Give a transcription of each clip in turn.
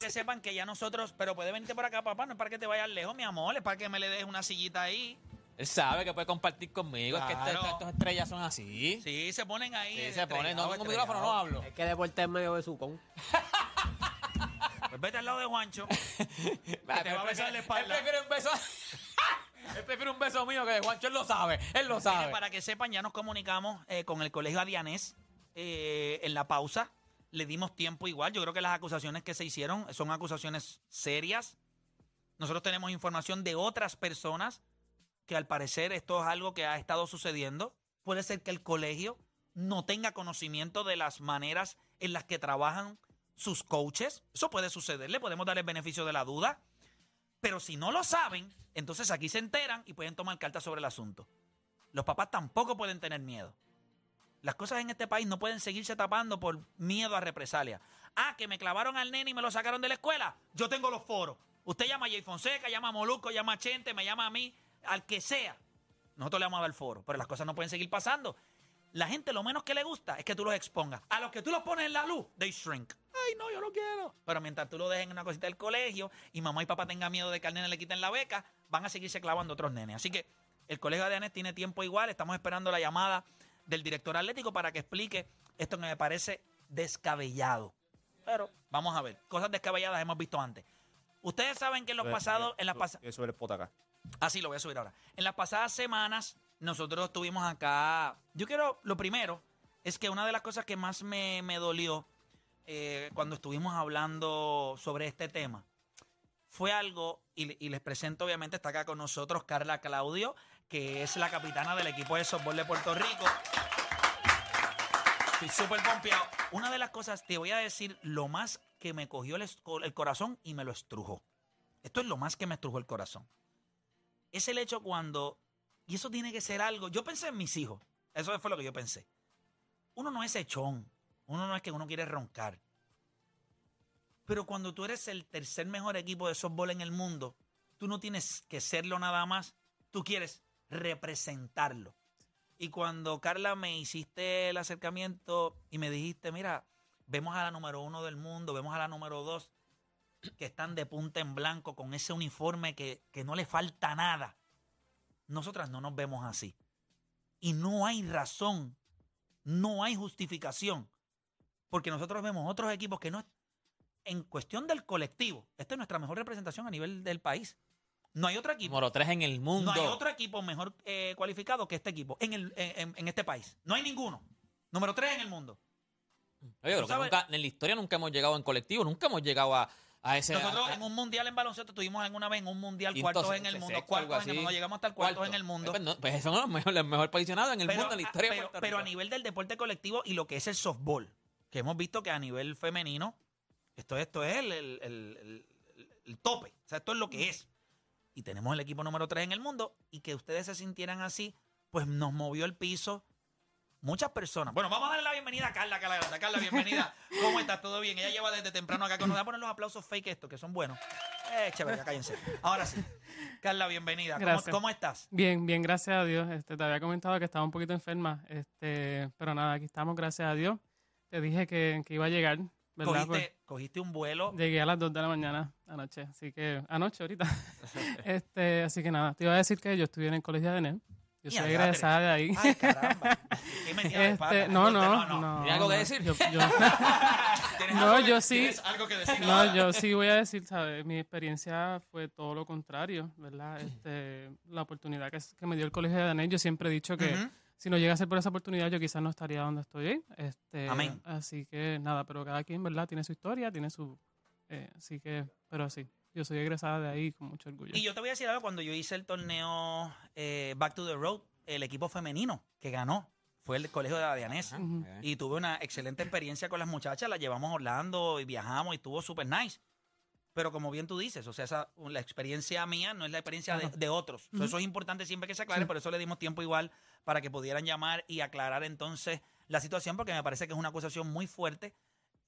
Que sepan que ya nosotros, pero puede venirte por acá, papá, no es para que te vayas lejos, mi amor, es para que me le des una sillita ahí. Él sabe que puede compartir conmigo. Es que este- estos estrellas son así. Sí, se ponen ahí. Sí, se pone. No tengo micrófono, no hablo. Es que deporte en medio de su con. Pues vete al lado de Juancho. Va, te va a besar la espalda. Él prefiere un beso. él prefiere un beso mío que de Juancho. Él lo sabe. Él lo Mire, sabe. para que sepan, ya nos comunicamos eh, con el colegio Adianés eh, en la pausa. Le dimos tiempo igual. Yo creo que las acusaciones que se hicieron son acusaciones serias. Nosotros tenemos información de otras personas que al parecer esto es algo que ha estado sucediendo. Puede ser que el colegio no tenga conocimiento de las maneras en las que trabajan sus coaches. Eso puede suceder. Le podemos dar el beneficio de la duda. Pero si no lo saben, entonces aquí se enteran y pueden tomar cartas sobre el asunto. Los papás tampoco pueden tener miedo. Las cosas en este país no pueden seguirse tapando por miedo a represalia. Ah, que me clavaron al nene y me lo sacaron de la escuela. Yo tengo los foros. Usted llama a Jay Fonseca, llama a Moluco, llama a Chente, me llama a mí, al que sea. Nosotros le vamos a dar foro, pero las cosas no pueden seguir pasando. La gente lo menos que le gusta es que tú los expongas. A los que tú los pones en la luz, they shrink. Ay, no, yo no quiero. Pero mientras tú lo dejes en una cosita del colegio y mamá y papá tengan miedo de que al nene le quiten la beca, van a seguirse clavando otros nenes. Así que el colegio de Anes tiene tiempo igual. Estamos esperando la llamada del director atlético para que explique esto que me parece descabellado. Pero vamos a ver. Cosas descabelladas hemos visto antes. Ustedes saben que en los pasados, en las pasadas. Eso acá. Así lo voy a subir ahora. En las pasadas semanas, nosotros estuvimos acá. Yo quiero, lo primero, es que una de las cosas que más me, me dolió eh, cuando estuvimos hablando sobre este tema fue algo, y, y les presento, obviamente, está acá con nosotros Carla Claudio, que es la capitana del equipo de softball de Puerto Rico. Estoy súper pompeado. Una de las cosas, te voy a decir lo más que me cogió el, corazón y me lo estrujó. Esto es lo más que me estrujó el corazón es el hecho cuando, y eso tiene que ser algo, yo pensé en mis hijos, eso fue lo que yo pensé. Uno no es echón, uno no es que uno quiere roncar. Pero cuando tú eres el tercer mejor equipo de softball en el mundo, tú no tienes que serlo nada más, tú quieres representarlo. Y cuando Carla me hiciste el acercamiento y me dijiste, mira, vemos a la número uno del mundo, vemos a la número dos, que están de punta en blanco con ese uniforme que, que no le falta nada. Nosotras no nos vemos así. Y no hay razón, no hay justificación, porque nosotros vemos otros equipos que no... En cuestión del colectivo, esta es nuestra mejor representación a nivel del país. No hay otro equipo. Número 3 en el mundo. No hay otro equipo mejor eh, cualificado que este equipo en, el, en, en este país. No hay ninguno. Número tres en el mundo. Oye, creo que sabes- nunca, en la historia nunca hemos llegado en colectivo, nunca hemos llegado a, a ese. Nosotros a- en un mundial en baloncesto estuvimos alguna vez en un mundial quinto, cuartos en el mundo, cuartos en el mundo, llegamos hasta el cuartos en el mundo. Pues, no, pues son los mejor, los mejor posicionados en el pero, mundo, en la historia pero- a nivel del deporte colectivo y lo que es el softball, que hemos visto que a nivel femenino, esto, esto es el- el- el tope. O sea, esto es lo que es. Y tenemos el equipo número 3 en el mundo y que ustedes se sintieran así, pues nos movió el piso. Muchas personas. Bueno, vamos a darle la bienvenida a Carla, Carla, bienvenida. ¿Cómo estás? ¿Todo bien? Ella lleva desde temprano acá con nosotros. Voy a poner los aplausos fake estos, que son buenos. Eh, chévere, cállense. Ahora sí. Carla, bienvenida. ¿Cómo, cómo estás? Bien, bien, gracias a Dios. Este, te había comentado que estaba un poquito enferma, este, pero nada, aquí estamos, gracias a Dios. Te dije que, que iba a llegar, ¿verdad? Cogiste, cogiste un vuelo. Pues, llegué a las 2 de la mañana anoche, así que, anoche, ahorita. este, así que nada, te iba a decir que yo estudié en el colegio de ENEL. Yo soy egresada de ahí. Ay, caramba. ¿Qué de pata? Este, no, no, no, no. ¿Tienes algo que decir? yo- yo- ¿Tienes No, algo que- yo sí. ¿Tienes algo que decir? No, yo sí voy a decir, ¿sabes? Mi experiencia fue todo lo contrario, ¿verdad? Este, la oportunidad que, que me dio el colegio de Danés, yo siempre he dicho que. Si no llegase por esa oportunidad, yo quizás no estaría donde estoy hoy. Este, Amén. Así que nada, pero cada quien, ¿verdad? Tiene su historia, tiene su... eh, así que, pero sí, yo soy egresada de ahí con mucho orgullo. Y yo te voy a decir algo, cuando yo hice el torneo eh, Back to the Road, el equipo femenino que ganó fue el colegio de Adianés. Ujú. Y tuve una excelente experiencia con las muchachas, las llevamos a Orlando y viajamos y estuvo súper nice. Pero como bien tú dices, o sea, esa, la experiencia mía no es la experiencia de, de otros. Eso es importante siempre que se aclare, Sí. por eso le dimos tiempo igual para que pudieran llamar y aclarar entonces la situación, porque me parece que es una acusación muy fuerte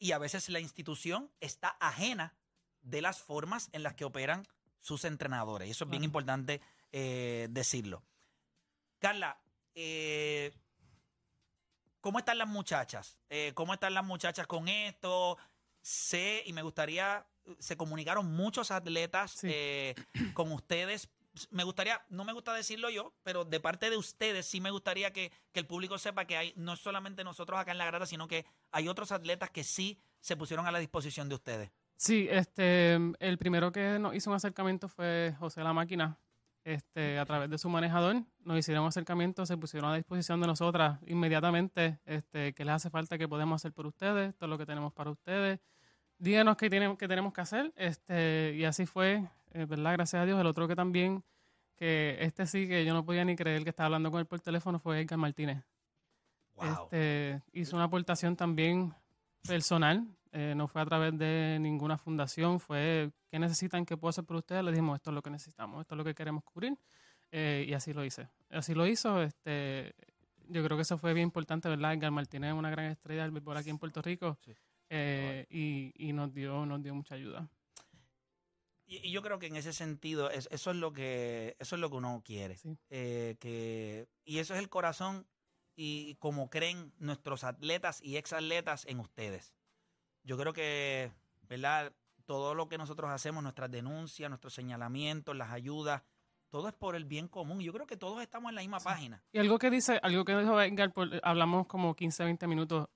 y a veces la institución está ajena de las formas en las que operan sus entrenadores. Y eso es bien importante eh, decirlo. Carla, eh, ¿cómo están las muchachas? Eh, ¿Cómo están las muchachas con esto? Sé y me gustaría, se comunicaron muchos atletas Sí. eh, con ustedes. Me gustaría, no me gusta decirlo yo, pero de parte de ustedes sí me gustaría que, que el público sepa que hay no solamente nosotros acá en la grada, sino que hay otros atletas que sí se pusieron a la disposición de ustedes. Sí, este, el primero que nos hizo un acercamiento fue José La Máquina. Este, a través de su manejador nos hicieron un acercamiento, se pusieron a disposición de nosotras inmediatamente, este, qué les hace falta, qué podemos hacer por ustedes, todo lo que tenemos para ustedes. Díganos qué, tienen, qué tenemos que hacer, este, y así fue, eh, ¿verdad? Gracias a Dios. El otro que también, que este sí, que yo no podía ni creer que estaba hablando con él por teléfono, fue Edgar Martínez. Wow. Este, hizo una aportación también personal, eh, no fue a través de ninguna fundación, fue ¿qué necesitan que puedo hacer por ustedes? Le dijimos, esto es lo que necesitamos, esto es lo que queremos cubrir, eh, y así lo hice. Así lo hizo, este, yo creo que eso fue bien importante, ¿verdad? Edgar Martínez es una gran estrella del béisbol aquí en Puerto Rico, Sí. Eh, y, y nos dio, nos dio mucha ayuda. Y, yo creo que en ese sentido, es- eso es lo que, eso es lo que uno quiere. Sí. Eh, que, y eso es el corazón y como creen nuestros atletas y exatletas en ustedes. Yo creo que, ¿verdad? Todo lo que nosotros hacemos, nuestras denuncias, nuestros señalamientos, las ayudas, todo es por el bien común. Yo creo que todos estamos en la misma página. Y algo que dice, algo que dijo Edgar, por- hablamos como 15, 20 minutos.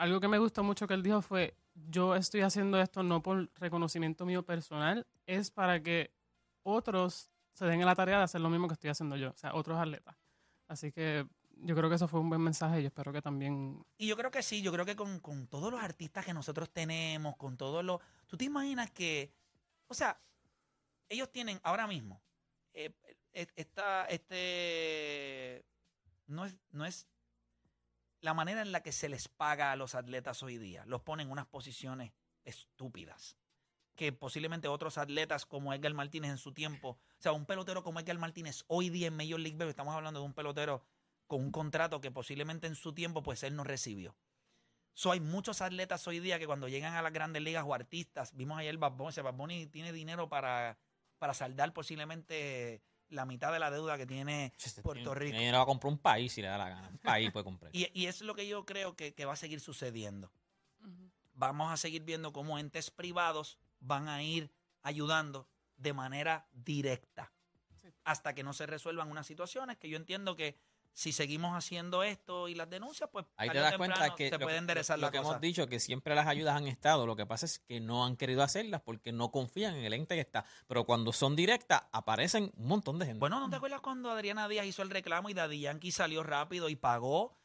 Algo que me gustó mucho que él dijo fue, yo estoy haciendo esto no por reconocimiento mío personal, es para que otros se den la tarea de hacer lo mismo que estoy haciendo yo, o sea, otros atletas. Así que yo creo que eso fue un buen mensaje y espero que también... Y yo creo que sí, yo creo que con, con todos los artistas que nosotros tenemos, con todos los... ¿Tú te imaginas que, o sea, ellos tienen ahora mismo, eh, eh, esta, este, no es, no es la manera en la que se les paga a los atletas hoy día, los ponen en unas posiciones estúpidas. Que posiblemente otros atletas como Edgar Martínez en su tiempo, o sea, un pelotero como Edgar Martínez hoy día en Major League Baseball, estamos hablando de un pelotero con un contrato que posiblemente en su tiempo pues él no recibió. So, hay muchos atletas hoy día que cuando llegan a las grandes ligas o artistas, vimos ayer Bad Bunny, Bad Bunny tiene dinero para, para saldar posiblemente la mitad de la deuda que tiene Puerto Rico. Ella va a comprar un país si le da la gana. Un país puede comprar. Y, y eso es lo que yo creo que, que va a seguir sucediendo. Vamos a seguir viendo cómo entes privados van a ir ayudando de manera directa Sí. hasta que no se resuelvan unas situaciones que yo entiendo que si seguimos haciendo esto y las denuncias, pues Ahí te das cuenta que se lo, puede enderezar lo la que cosa. hemos dicho, que siempre las ayudas han estado. Lo que pasa es que no han querido hacerlas porque no confían en el ente que está. Pero cuando son directas, aparecen un montón de gente. Bueno, ¿no te acuerdas cuando Adriana Díaz hizo el reclamo y Daddy Yankee salió rápido y pagó?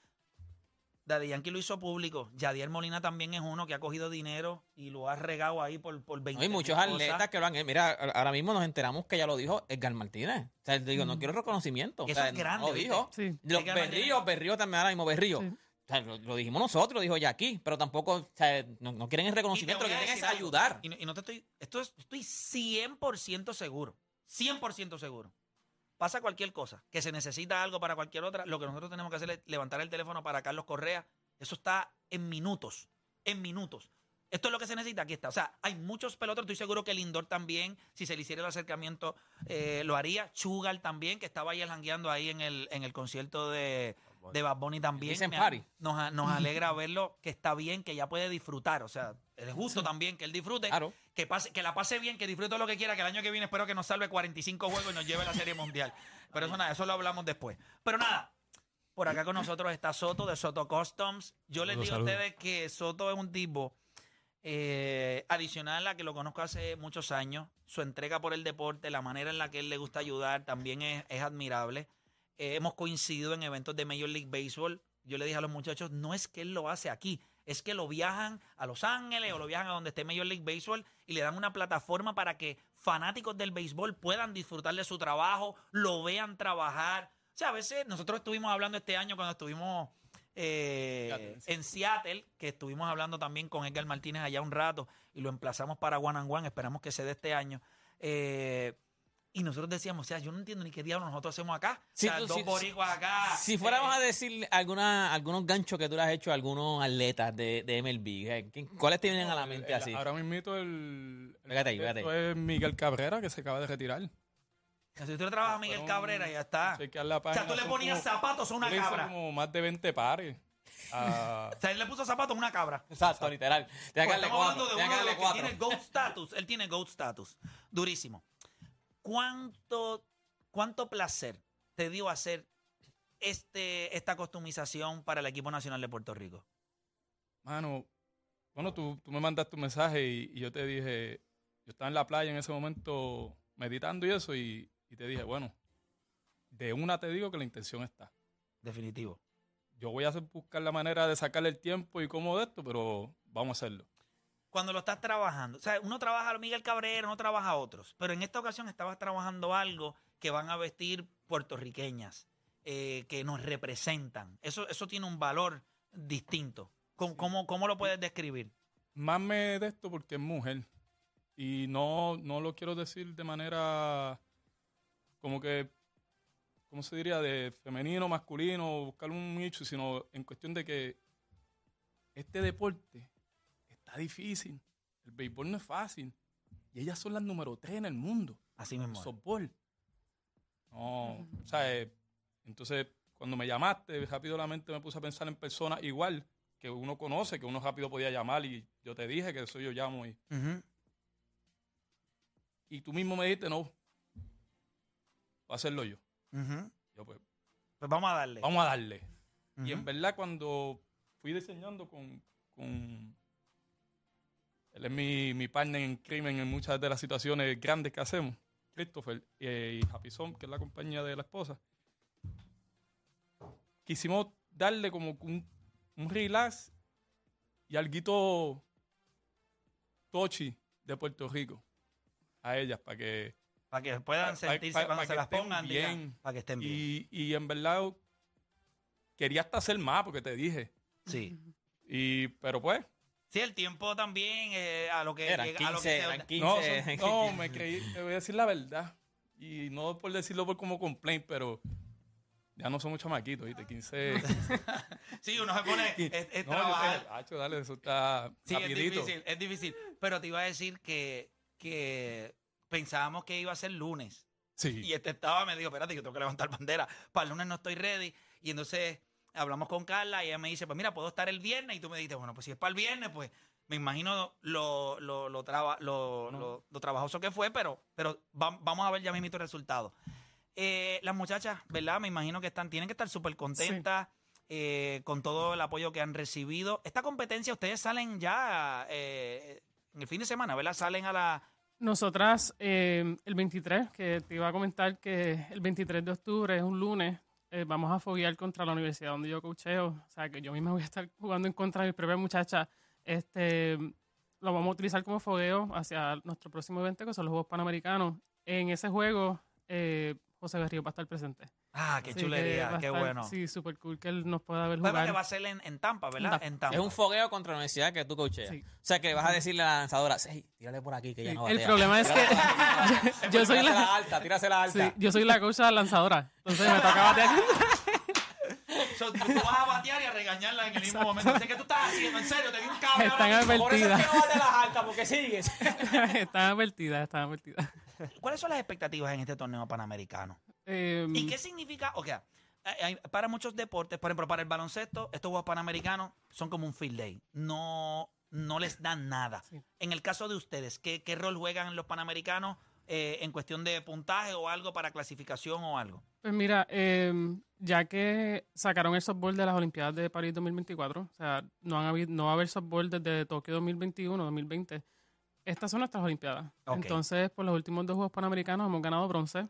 Daddy Yankee lo hizo público. Yadier Molina también es uno que ha cogido dinero y lo ha regado ahí por, por 20 No, hay muchos atletas cosas. que lo han Mira, ahora mismo nos enteramos que ya lo dijo Edgar Martínez. O sea, digo, no quiero reconocimiento. O Eso sea, es grande, Lo dijo. Sí. Los berríos, berrío también ahora mismo, berrío. Sí. O sea, lo, lo dijimos nosotros, dijo Jackie, pero tampoco, o sea, no, no quieren el reconocimiento, lo que quieren es ayudar. Y no, y no te estoy, esto es, estoy 100% seguro, 100% seguro. Pasa cualquier cosa, que se necesita algo para cualquier otra, lo que nosotros tenemos que hacer es levantar el teléfono para Carlos Correa. Eso está en minutos, en minutos. Esto es lo que se necesita, aquí está. O sea, hay muchos peloteros, estoy seguro que Lindor también, si se le hiciera el acercamiento, eh, lo haría. Chugal también, que estaba ayer jangueando ahí en el, en el concierto de, de Bad Bunny también. Dicen Me- party. Nos, alegra verlo, que está bien, que ya puede disfrutar. O sea, es justo también que él disfrute. Claro. Que, pase, que la pase bien, que disfrute todo lo que quiera, que el año que viene espero que nos salve 45 juegos y nos lleve a la Serie Mundial. Pero eso nada, eso lo hablamos después. Pero nada, por acá con nosotros está Soto de Soto Customs. Yo les Saludos, digo a ustedes que Soto es un tipo eh, adicional a que lo conozco hace muchos años. Su entrega por el deporte, la manera en la que él le gusta ayudar también es, es admirable. Eh, hemos coincidido en eventos de Major League Baseball. Yo le dije a los muchachos, no es que él lo hace aquí, es que lo viajan a Los Ángeles o lo viajan a donde esté Major League Baseball y le dan una plataforma para que fanáticos del béisbol puedan disfrutar de su trabajo, lo vean trabajar. O sea, a veces nosotros estuvimos hablando este año cuando estuvimos eh, en Seattle, que estuvimos hablando también con Edgar Martínez allá un rato y lo emplazamos para One and One, esperamos que se dé este año. Eh, y nosotros decíamos, o sea, yo no entiendo ni qué diablos nosotros hacemos acá. Sí, o sea, tú- dos sí, boricuas acá. Si fuéramos eh, a decir alguna, algunos ganchos que tú le has hecho a algunos atletas de, de MLB, eh, ¿quién- ¿cuáles te vienen a la mente El- así? Ahora mismo el, el Pégate ahí, pégate es Miguel Cabrera que se acaba de retirar. Si tú le trabajas a Miguel Cabrera, ya está. La O sea, tú le ponías como- zapatos a una le cabra. como más de 20 pares. a- O sea, él le puso zapatos a una cabra. Exacto, literal. Tiene que Pues estamos cuatro. hablando de uno de los que tiene GOAT status. Él tiene GOAT status. Durísimo. ¿Cuánto, cuánto placer te dio hacer este, esta customización para el equipo nacional de Puerto Rico? Mano, bueno, tú, tú me mandaste un mensaje y, y yo te dije, yo estaba en la playa en ese momento meditando y eso, y, y te dije, bueno, de una te digo que la intención está. Definitivo. Yo voy a hacer- buscar la manera de sacarle el tiempo y cómo de esto, pero vamos a hacerlo. Cuando lo estás trabajando, o sea, uno trabaja a Miguel Cabrera, uno trabaja a otros, pero en esta ocasión estabas trabajando algo que van a vestir puertorriqueñas, eh, que nos representan. Eso, eso tiene un valor distinto. ¿Cómo, cómo, cómo lo puedes describir? Más me de esto porque es mujer. Y no, no lo quiero decir de manera como que, ¿cómo se diría? De femenino, masculino, buscar un nicho, sino en cuestión de que este deporte está difícil. El béisbol no es fácil. Y ellas son las número tres en el mundo. Así mismo. softball. No, o sea, eh, entonces cuando me llamaste, rápido la mente me puse a pensar en personas igual que uno conoce, que uno rápido podía llamar y yo te dije que eso yo llamo y, y tú mismo me dijiste, no, voy a hacerlo yo. Ujú. Yo pues, Pues vamos a darle. vamos a darle. Y en verdad cuando fui diseñando con, con él es mi, mi partner en crimen en muchas de las situaciones grandes que hacemos, Christopher eh, y Happy que es la compañía de la esposa, quisimos darle como un, un relax y algo tochi de Puerto Rico a ellas para que Para que puedan sentirse pa- cuando se las pongan, digan, bien. para que estén bien. y, y en verdad quería hasta hacer más porque te dije Sí. y pero pues Sí, el tiempo también eh, a lo que Eran llega- a lo 15, que se- eran 15. No, son- no, me creí, te voy a decir la verdad. Y no por decirlo por como complaint, pero ya no somos chamaquitos, ¿viste? 15. Sí, uno se pone es, es no, yo trabajar. te, Hacho, dale, eso está Sí, es difícil, es difícil. Pero te iba a decir que, que pensábamos que iba a ser lunes. Sí. Y este estaba, me dijo, espérate, yo tengo que levantar bandera. Para el lunes no estoy ready. Y entonces hablamos con Carla y ella me dice, pues mira, puedo estar el viernes. Y tú me dijiste, bueno, pues si es para el viernes, pues me imagino lo, lo, lo, traba- lo, No. lo- lo trabajoso que fue, pero, pero va- vamos a ver ya mismo el resultado. Eh, las muchachas, ¿verdad? Me imagino que están, tienen que estar súper contentas eh, con todo el apoyo que han recibido. Esta competencia, ustedes salen ya eh, en el fin de semana, ¿verdad? Salen a la... Nosotras, eh, el 23, que te iba a comentar que el 23 de octubre es un lunes, eh, vamos a foguear contra la universidad donde yo coacheo. O sea, que yo misma voy a estar jugando en contra de mi propia muchacha. Este, lo vamos a utilizar como fogueo hacia nuestro próximo evento, que son los Juegos Panamericanos. En ese juego, eh, José Berrío va a estar presente. Ah, qué Así que chulería, a qué estar- bueno. Sí, súper cool que él nos pueda ver Bueno, jugar. que va a ser en, en Tampa, ¿verdad? Tampa. En Tampa. Es un fogueo contra la universidad que tú coacheas. Sí. O sea, que vas a decirle a la lanzadora, sí, tírale por aquí que ya Sí, no el batea". problema es que Tírale- yo soy tírasela la, alta, tírasela alta. sí, yo soy la coach lanzadora. Entonces me toca batear. So, tú vas a batear y a regañarla en el mismo momento. Dice, ¿qué tú estás haciendo? En serio, te di un cable. Están ahora mismo. Por eso es que no bate las altas, porque sigues. están advertidas, están advertidas. ¿Cuáles son las expectativas en este torneo panamericano? Eh, ¿Y qué significa? O sea, hay- hay- para muchos deportes, por ejemplo, para el baloncesto, estos Juegos Panamericanos son como un field day. No, no les dan nada. Sí. En el caso de ustedes, ¿qué, qué rol juegan los Panamericanos eh, en cuestión de puntaje o algo para clasificación o algo? Pues mira, eh, ya que sacaron el softball de las Olimpiadas de París 2024, o sea, no, han habido, no va a haber softball desde Tokio 2021, 2020. Estas son nuestras Olimpiadas. Ok. Entonces, por los últimos dos Juegos Panamericanos hemos ganado bronce.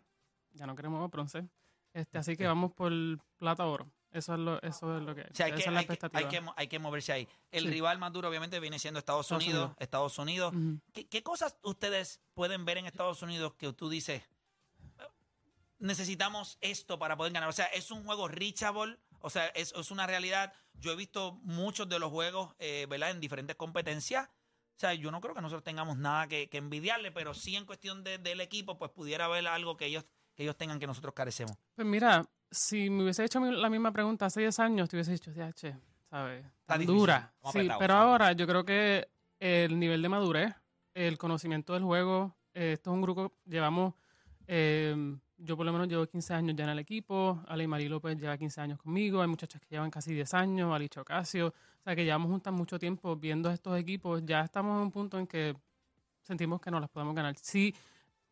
Ya no queremos más bronce. Este, así que vamos por plata oro. Eso es lo, eso es lo que hay. O sea, hay Esa que, es la hay, que, hay, que, hay que moverse ahí. El Sí. rival más duro, obviamente, viene siendo Estados, Estados Unidos. Estados Unidos. ¿Qué, qué cosas ustedes pueden ver en Estados Unidos que tú dices, necesitamos esto para poder ganar? O sea, ¿es un juego reachable O sea, es, es una realidad. Yo he visto muchos de los juegos, eh, ¿verdad? En diferentes competencias. O sea, yo no creo que nosotros tengamos nada que, que envidiarle, pero sí en cuestión de- del equipo, pues pudiera haber algo que ellos, que ellos tengan que nosotros carecemos. Pues mira, si me hubiese hecho la misma pregunta hace 10 años, te hubiese dicho, ya, che, ¿sabes? Tan difícil. dura. Sí, pero estamos ahora yo creo que el nivel de madurez, el conocimiento del juego, eh, esto es un grupo, llevamos, eh, yo por lo menos llevo 15 años ya en el equipo, Ale Marí López lleva 15 años conmigo, hay muchachas que llevan casi 10 años, Alicia Ocasio, o sea que llevamos juntas mucho tiempo viendo estos equipos, ya estamos en un punto en que sentimos que no las podemos ganar. Sí,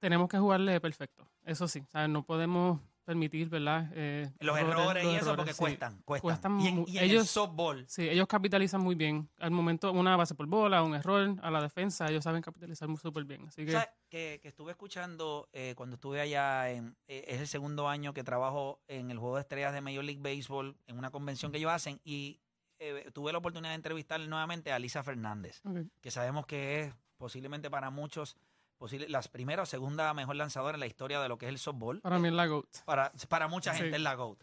tenemos que jugarle perfecto, eso sí, ¿sabes? no podemos permitir, ¿verdad? Eh, Los errores, los y eso errores, porque sí. cuestan, cuestan. Cuestan y en, mu- y en ellos- el softball, Sí, ellos capitalizan muy bien. Al momento, una base por bola, un error a la defensa, ellos saben capitalizar muy súper bien. Así que, ¿sabes? Que, que estuve escuchando eh, cuando estuve allá, en, eh, es el segundo año que trabajo en el Juego de Estrellas de Major League Baseball, en una convención que ellos hacen, y eh, tuve la oportunidad de entrevistar nuevamente a Lisa Fernández. que sabemos que es posiblemente para muchos posible, la primera o segunda mejor lanzadora en la historia de lo que es el softball. para mí es la GOAT. Para, para mucha Sí. gente es la GOAT.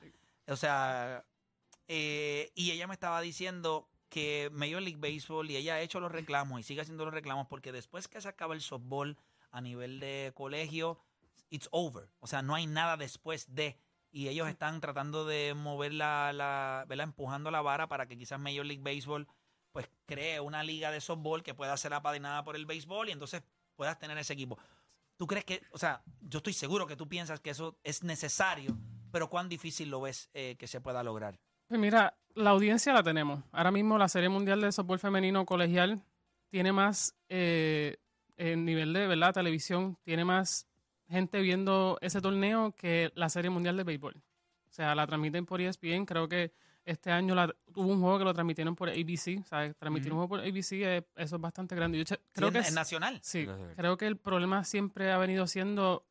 O sea, eh, y ella me estaba diciendo que Major League Baseball y ella ha hecho los reclamos y sigue haciendo los reclamos porque después que se acaba el softball a nivel de colegio, it's over. O sea, no hay nada después de. Y ellos están tratando de mover la, la ¿verdad? empujando la vara para que quizás Major League Baseball pues cree una liga de softball que pueda ser apadrinada por el béisbol y entonces puedas tener ese equipo. ¿Tú crees que, o sea, yo estoy seguro que tú piensas que eso es necesario, pero cuán difícil lo ves eh, que se pueda lograr? Pues mira, la audiencia la tenemos. Ahora mismo la Serie Mundial de Softball Femenino Colegial tiene más, eh, en nivel de ¿verdad? televisión, tiene más gente viendo ese torneo que la Serie Mundial de Béisbol. O sea, la transmiten por ESPN. Creo que este año la, hubo un juego que lo transmitieron por ABC. ¿sabes? Transmitir un juego por ABC, eh, eso es bastante grande. Yo creo Sí, que es, es- es nacional. Sí, Nacional. creo que el problema siempre ha venido siendo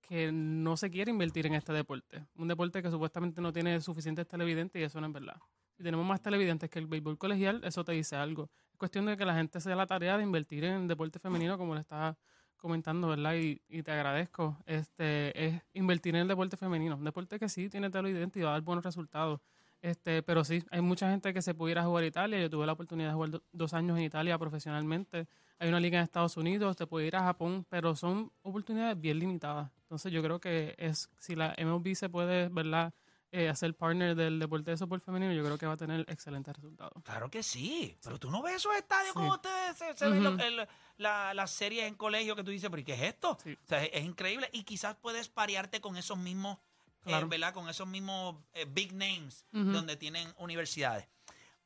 que no se quiere invertir en este deporte. Un deporte que supuestamente no tiene suficientes televidentes y eso no es verdad. Si tenemos más televidentes que el béisbol colegial, eso te dice algo. Es cuestión de que la gente se dé la tarea de invertir en el deporte femenino, como le estaba comentando, ¿verdad? Y, y te agradezco. Este, es invertir en el deporte femenino. Un deporte que sí tiene televidentes y va a dar buenos resultados. Este, pero sí, hay mucha gente que se pudiera jugar a Italia. Yo tuve la oportunidad de jugar do- dos años en Italia profesionalmente. Hay una liga en Estados Unidos, te puede ir a Japón, pero son oportunidades bien limitadas. Entonces yo creo que es si la MLB se puede, ¿verdad? Eh, hacer partner del deporte de softball femenino, yo creo que va a tener excelentes resultados. Claro que sí, pero tú no ves esos estadios Sí. como ustedes se, se ven el- la- las series en colegio que tú dices, pero ¿y qué es esto? Sí. O sea, es, es increíble y quizás puedes parearte con esos mismos, eh, Claro. ¿verdad? Con esos mismos eh, big names donde tienen universidades.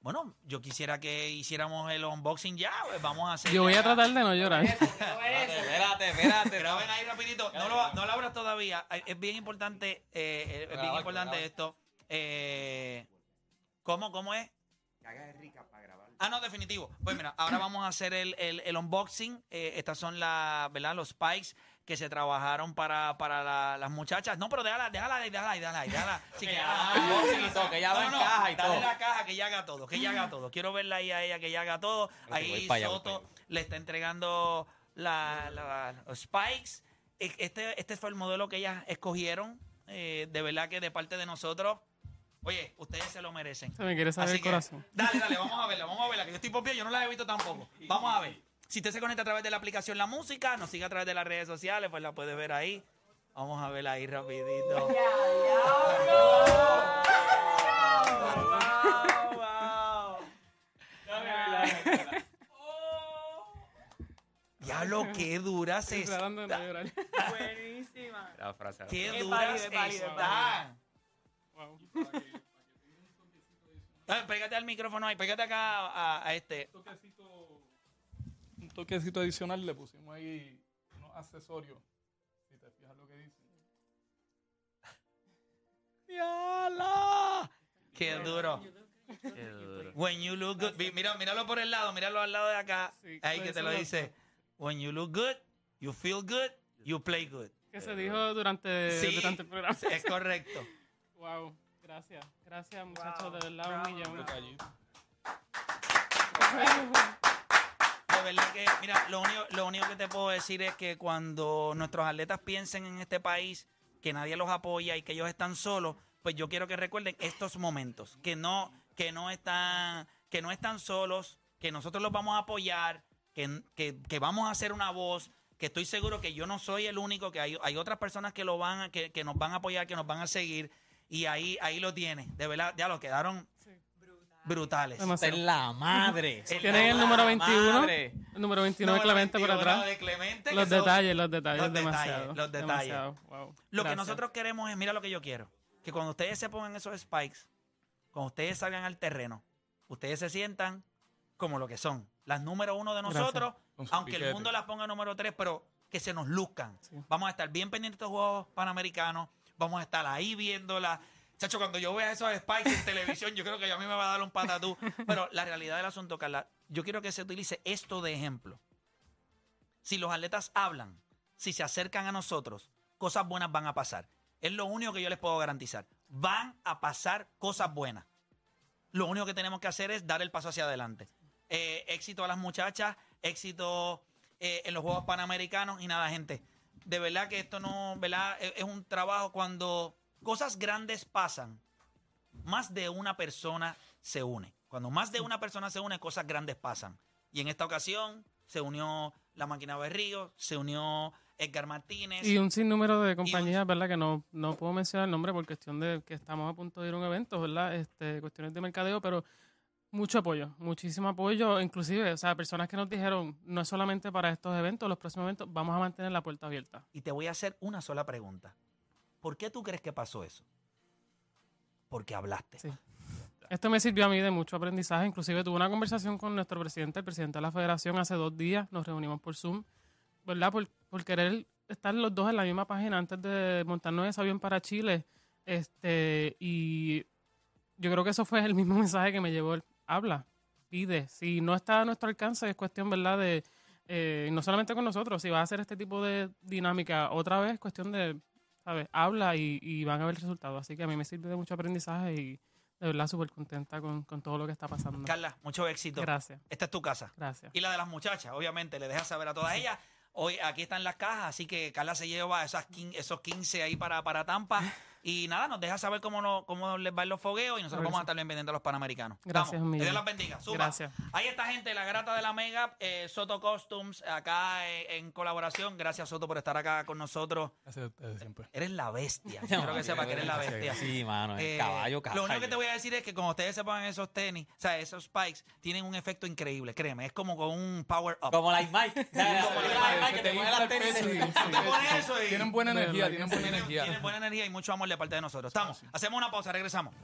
Bueno, yo quisiera que hiciéramos el unboxing ya, pues vamos a hacer. Yo voy a tratar de no llorar. Espérate, espérate, espérate. Graben ahí rapidito. No lo, no lo abras todavía. Es bien importante, eh, es bien Grabar, importante grabar. esto. Eh, ¿Cómo, cómo es? Ah, no, definitivo. Pues mira, ahora vamos a hacer el, el- el unboxing. Eh, estas son las, ¿verdad? Los spikes que se trabajaron para, para la- las muchachas. No, pero déjala, déjala ahí, déjala déjala ahí, déjala. Sí, que ya, todo, que ya lo encaja y dale todo. la caja, que ella haga todo, que ella haga todo. Quiero verla ahí a ella, que ella haga todo. Ahí Soto le está entregando la, la- los spikes. E- Este, este fue el modelo que ellas escogieron. Eh, de verdad que de parte de nosotros, oye, ustedes se lo merecen. Se me quiere saber Así el que, corazón. Dale, dale, vamos a verla, vamos a verla, que yo estoy popio, yo no la he visto tampoco. Vamos a ver. Si usted se conecta a través de la aplicación La Música, nos sigue a través de las redes sociales, pues la puede ver ahí. Vamos a verla ahí rapidito. Diablo, qué duras llorar. Buenísima. La frase. Qué Es duras es es están. Wow. Pégate al micrófono ahí, pégate acá a, a este. Toquecito, toquecito adicional le pusimos ahí unos accesorios. Si te fijas lo que dice. ¡Diablo! Qué duro. When you look good. Mira, míralo por el lado, míralo al lado de acá. Sí, ahí que te lo dice. When you look good, you feel good, you play good. Que se dijo durante, Sí. durante el programa. Es correcto. Wow. Gracias. Gracias, muchachos. Wow, de verdad, un millón. De verdad que, mira, lo único, lo único que te puedo decir es que cuando nuestros atletas piensen en este país, que nadie los apoya y que ellos están solos, pues yo quiero que recuerden estos momentos, que no, que no están, que no están solos, que nosotros los vamos a apoyar, que, que- vamos a hacer una voz, que estoy seguro que yo no soy el único, que hay, hay otras personas que lo van a, que, que nos van a apoyar, que nos van a seguir. Y ahí, ahí lo tiene. De verdad, ya lo quedaron brutales. Demasiado. es la madre. Tienen el número 21, madre. el número 21 de Clemente por 21 atrás. de Clemente, Los detalles, los detalles, los detalles, demasiado. los detalles. demasiado. Wow. Lo que nosotros queremos es, mira lo que yo quiero, que cuando ustedes se pongan esos spikes, cuando ustedes salgan al terreno, ustedes se sientan como lo que son, las número uno de nosotros, aunque el mundo las ponga número tres, pero que se nos luzcan. Sí. Vamos a estar bien pendientes de estos Juegos Panamericanos, vamos a estar ahí viéndola. Chacho, cuando yo vea esos spikes en televisión, yo creo que ya a mí me va a dar un patatú. Pero la realidad del asunto, Carla, yo quiero que se utilice esto de ejemplo. Si los atletas hablan, si se acercan a nosotros, cosas buenas van a pasar. Es lo único que yo les puedo garantizar. Van a pasar cosas buenas. Lo único que tenemos que hacer es dar el paso hacia adelante. Eh, éxito a las muchachas, éxito eh, en los Juegos Panamericanos y nada, gente. De verdad que esto no, ¿verdad? Es, es un trabajo cuando cosas grandes pasan, más de una persona se une. Cuando más de una persona se une, cosas grandes pasan. Y en esta ocasión se unió la máquina Berrío, se unió Edgar Martínez. Y un sinnúmero de compañías, ¿verdad? Que no, no puedo mencionar el nombre por cuestión de que estamos a punto de ir a un evento, ¿verdad? Este, cuestiones de mercadeo, pero mucho apoyo, muchísimo apoyo, inclusive, o sea, personas que nos dijeron, no es solamente para estos eventos, los próximos eventos, vamos a mantener la puerta abierta. Y te voy a hacer una sola pregunta. ¿Por qué tú crees que pasó eso? Porque hablaste. Esto me sirvió a mí de mucho aprendizaje. Inclusive tuve una conversación con nuestro presidente, el presidente de la federación, hace dos días. Nos reunimos por Zoom, ¿verdad? Por, por querer estar los dos en la misma página antes de montarnos ese avión para Chile. Este, y yo creo que eso fue el mismo mensaje que me llevó el habla, pide. Si no está a nuestro alcance, es cuestión, ¿verdad? De, eh, no solamente con nosotros, si vas a hacer este tipo de dinámica otra vez, cuestión de, ¿sabes? Habla y, y van a ver resultados. Así que a mí me sirve de mucho aprendizaje y de verdad súper contenta con, con todo lo que está pasando. Carla, mucho éxito. Gracias, Esta es tu casa. gracias. Y la de las muchachas, obviamente, le dejas saber a todas ellas. Hoy aquí están las cajas, así que Carla se lleva esas quin- esos 15 ahí para, para Tampa. Y nada, nos deja saber cómo, no, cómo les va en los fogueos y nosotros vamos a estar bien pendientes de los panamericanos. Gracias, Vamos, un que Dios las bendiga. Suba. Gracias. Ahí está, gente, la grata de la Mega, eh, Soto Costumes, acá eh, en colaboración. Gracias, Soto, por estar acá con nosotros. Gracias a ustedes siempre. Eres la bestia. Quiero que sepa que eres la bestia. Sí, mano, el Eh, caballo, caballo. Lo único que te voy a decir es que cuando ustedes se pongan esos tenis, o sea, esos spikes, tienen un efecto increíble, créeme. Es como con un power up. Como la Mike. como la Mike que te las tenis. Tienen buena energía, tienen buena energía. tienen buena energía y mucho amor de parte de nosotros. Estamos. Hacemos una pausa, regresamos.